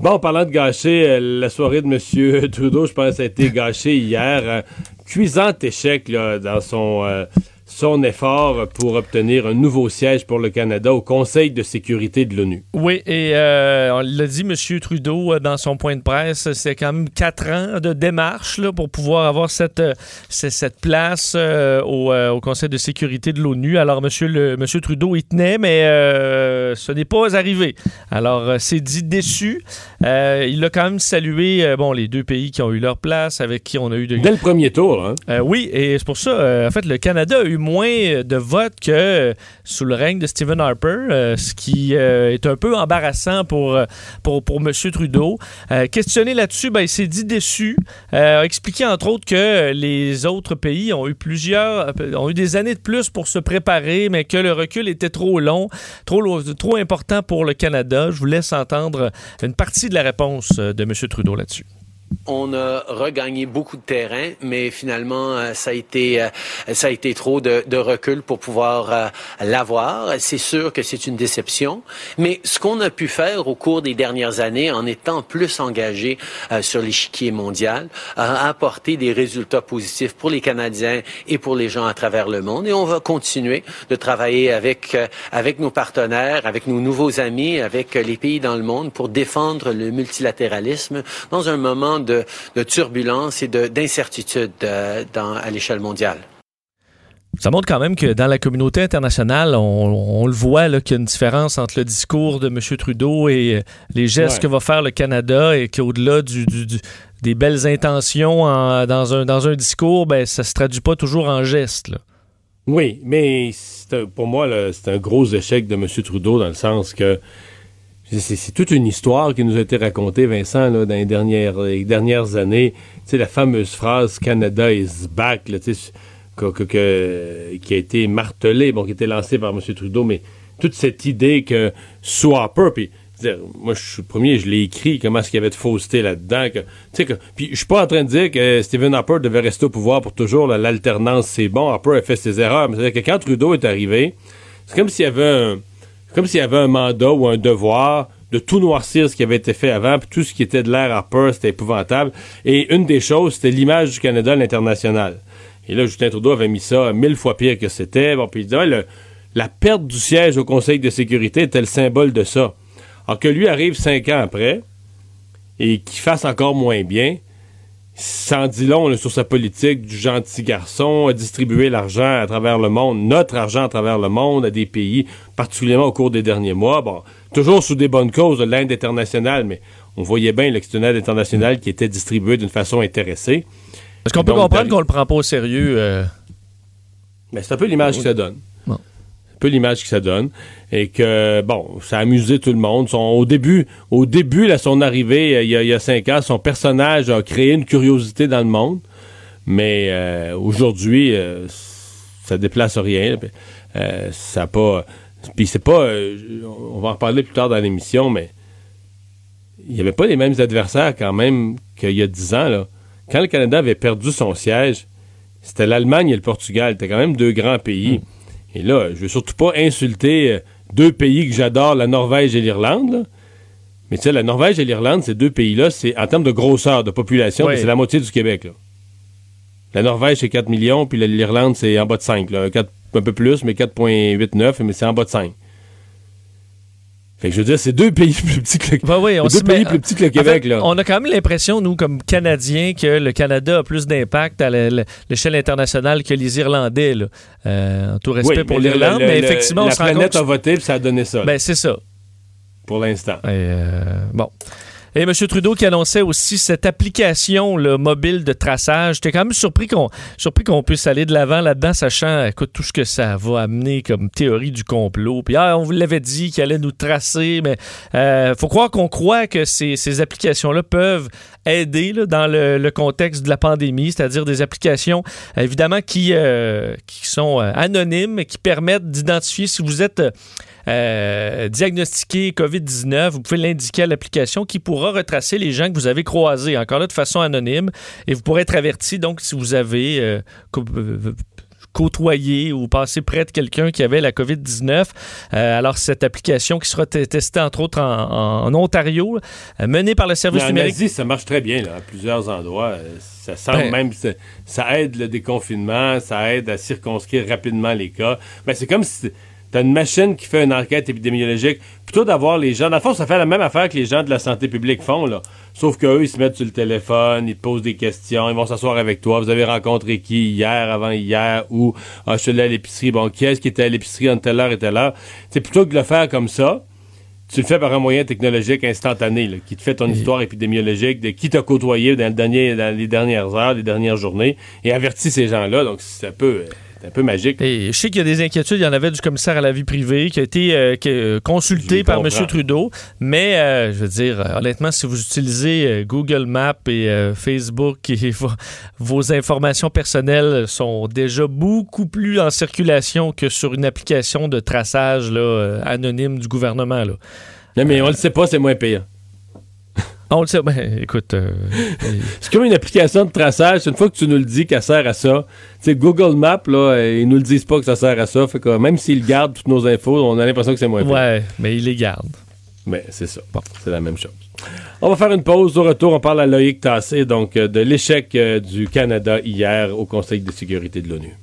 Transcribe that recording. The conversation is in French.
Bon, parlant de gâcher, euh, la soirée de M. Trudeau, je pense, a été gâchée hier. Cuisant échec là, dans son, euh, son effort pour obtenir un nouveau siège pour le Canada au Conseil de sécurité de l'ONU. Oui, et euh, on l'a dit, M. Trudeau, euh, dans son point de presse, c'est quand même quatre ans de démarche là, pour pouvoir avoir cette, euh, cette place euh, au, euh, au Conseil de sécurité de l'ONU. Alors, M. Le, monsieur Trudeau y tenait, mais ce n'est pas arrivé. Alors, c'est dit déçu. Il a quand même salué bon, les deux pays qui ont eu leur place, avec qui on a eu de... Dès le premier tour, hein? Oui, et c'est pour ça, en fait, le Canada a eu moins euh, de votes que sous le règne de Stephen Harper, euh, ce qui euh, est un peu embarrassant pour, euh, pour, pour M. Trudeau. Questionné là-dessus, ben, il s'est dit déçu, a expliqué entre autres que les autres pays ont eu plusieurs, ont eu des années de plus pour se préparer, mais que le recul était trop long, trop, trop important pour le Canada. Je vous laisse entendre une partie de la réponse de M. Trudeau là-dessus. On a regagné beaucoup de terrain, mais finalement, euh, ça a été, euh, ça a été trop de, recul pour pouvoir euh, l'avoir. C'est sûr que c'est une déception, mais ce qu'on a pu faire au cours des dernières années, en étant plus engagé sur l'échiquier mondial, a apporté des résultats positifs pour les Canadiens et pour les gens à travers le monde. Et on va continuer de travailler avec, avec nos partenaires, avec nos nouveaux amis, avec les pays dans le monde pour défendre le multilatéralisme dans un moment de, de turbulence et de- d'incertitude euh, à l'échelle mondiale. Ça montre quand même que dans la communauté internationale, on, on le voit qu'il y a une différence entre le discours de M. Trudeau et euh, les gestes Ouais. que va faire le Canada et qu'au-delà du, du- du- des belles intentions en- dans, un, dans un discours, ben, ça se traduit pas toujours en gestes. là. Oui, mais un- pour moi, c'est un gros échec de M. Trudeau dans le sens que c'est toute une histoire qui nous a été racontée, Vincent, dans les dernières, les dernières années. Tu sais, la fameuse phrase Canada is back, que- qui a été martelée, bon, qui a été lancée par M. Trudeau, mais toute cette idée que sous Harper, puis moi, je suis le premier, je l'ai écrit, comment est-ce qu'il y avait de fausseté là-dedans. Puis je suis pas en train de dire que Stephen Harper devait rester au pouvoir pour toujours, l'alternance, c'est bon, Harper a fait ses erreurs, mais c'est-à-dire que quand Trudeau est arrivé, c'est comme s'il y avait un, comme s'il y avait un mandat ou un devoir de tout noircir ce qui avait été fait avant, puis tout ce qui était de l'air Harper, c'était épouvantable. Et une des choses, c'était l'image du Canada à l'international. Et là, Justin Trudeau avait mis ça mille fois pire que c'était. Bon, puis il disait, ouais, la perte du siège au Conseil de sécurité était le symbole de ça. Alors que lui arrive cinq ans après et qu'il fasse encore moins bien, sans dit long là, sur sa politique du gentil garçon, à distribuer l'argent à travers le monde, notre argent à travers le monde, à des pays, particulièrement au cours des derniers mois. Bon, toujours sous des bonnes causes de l'aide internationale, mais on voyait bien que c'était internationale qui était distribuée d'une façon intéressée. Est-ce qu'on peut comprendre qu'on le prend pas au sérieux? euh, Mais c'est un peu l'image que ça donne. Peu l'image que ça donne. Et que, bon, ça a amusé tout le monde. Au début, au début, là, son arrivée, euh, il y, a, cinq ans, son personnage a créé une curiosité dans le monde. Mais euh, aujourd'hui, euh, ça déplace rien. Euh, ça a pas. Puis c'est pas. on va en reparler plus tard dans l'émission, mais il n'y avait pas les mêmes adversaires quand même qu'il y a dix ans. Là. Quand le Canada avait perdu son siège, c'était l'Allemagne et le Portugal. C'était quand même deux grands pays. Et là, je veux surtout pas insulter euh, deux pays que j'adore, la Norvège et l'Irlande. Mais tu sais, la Norvège et l'Irlande, ces deux pays-là, c'est en termes de grosseur, de population, Oui. c'est la moitié du Québec. là. La Norvège, c'est 4 millions, puis la- l'Irlande, c'est en bas de 5. Là. Quatre- un peu plus, mais 4,89, mais c'est en bas de 5. Fait que je veux dire, c'est deux pays plus petits que le, Ben oui, on deux pays met- plus petits que le fait, Québec. là. On a quand même l'impression, nous, comme Canadiens, que le Canada a plus d'impact à l'échelle internationale que les Irlandais. Là. Euh, en tout respect Oui, pour le- l'Irlande, le- mais le- effectivement, on la se rend compte. planète a voté, puis ça a donné ça, Ben, c'est ça. pour l'instant. Euh, bon. Et M. Trudeau qui annonçait aussi cette application mobile de traçage. J'étais quand même surpris qu'on surpris qu'on puisse aller de l'avant là-dedans, sachant écoute, tout ce que ça va amener comme théorie du complot. Puis ah, on vous l'avait dit qu'il allait nous tracer, mais euh, faut croire qu'on croit que ces, ces applications-là peuvent aider dans le, contexte de la pandémie, c'est-à-dire des applications évidemment qui, euh, qui sont euh, anonymes, qui permettent d'identifier si vous êtes euh, diagnostiqué COVID-19, vous pouvez l'indiquer à l'application qui pourra retracer les gens que vous avez croisés, encore là de façon anonyme, et vous pourrez être averti donc si vous avez euh, côtoyer ou passer près de quelqu'un qui avait la COVID-19. Euh, alors, cette application qui sera testée, entre autres, en, en Ontario, euh, menée par le service en numérique. Asie, ça marche très bien, là, à plusieurs endroits. Euh, Ça semble Ben- même, ça, ça aide le déconfinement, ça aide à circonscrire rapidement les cas. Mais c'est comme si t'as une machine qui fait une enquête épidémiologique, plutôt d'avoir les gens. Dans le fond, ça fait la même affaire que les gens de la santé publique font, là. Sauf qu'eux, ils se mettent sur le téléphone, ils te posent des questions, ils vont s'asseoir avec toi. Vous avez rencontré qui hier, avant hier, ou ah, je suis allé à l'épicerie. Bon, qui est-ce qui était à l'épicerie entre telle heure et telle heure? C'est plutôt que de le faire comme ça. Tu le fais par un moyen technologique instantané, là, qui te fait ton histoire épidémiologique de qui t'a côtoyé dans, le dernier, dans les dernières heures, les dernières journées, et avertit ces gens-là. Donc, c'est un peu, euh, c'est un peu magique. Et je sais qu'il y a des inquiétudes. Il y en avait du commissaire à la vie privée qui a été euh, qui, euh, consulté par. M. Trudeau. Mais, euh, je veux dire, honnêtement, si vous utilisez Google Maps et euh, Facebook, et vos, vos informations personnelles sont déjà beaucoup plus en circulation que sur une application de traçage là, anonyme du gouvernement. Là. Non, mais on le sait pas, c'est moins payant. On le sait. Ben, écoute, euh, C'est comme une application de traçage. Une fois que tu nous le dis qu'elle sert à ça, tu sais, Google Maps, là, euh, ils nous le disent pas que ça sert à ça. Fait que même s'ils gardent toutes nos infos, on a l'impression que c'est moins ouais, mais il les garde. Mais c'est ça. Bon, c'est la même chose. On va faire une pause. Au retour, on parle à Loïc Tassé, donc euh, de l'échec du Canada hier au Conseil de sécurité de l'ONU.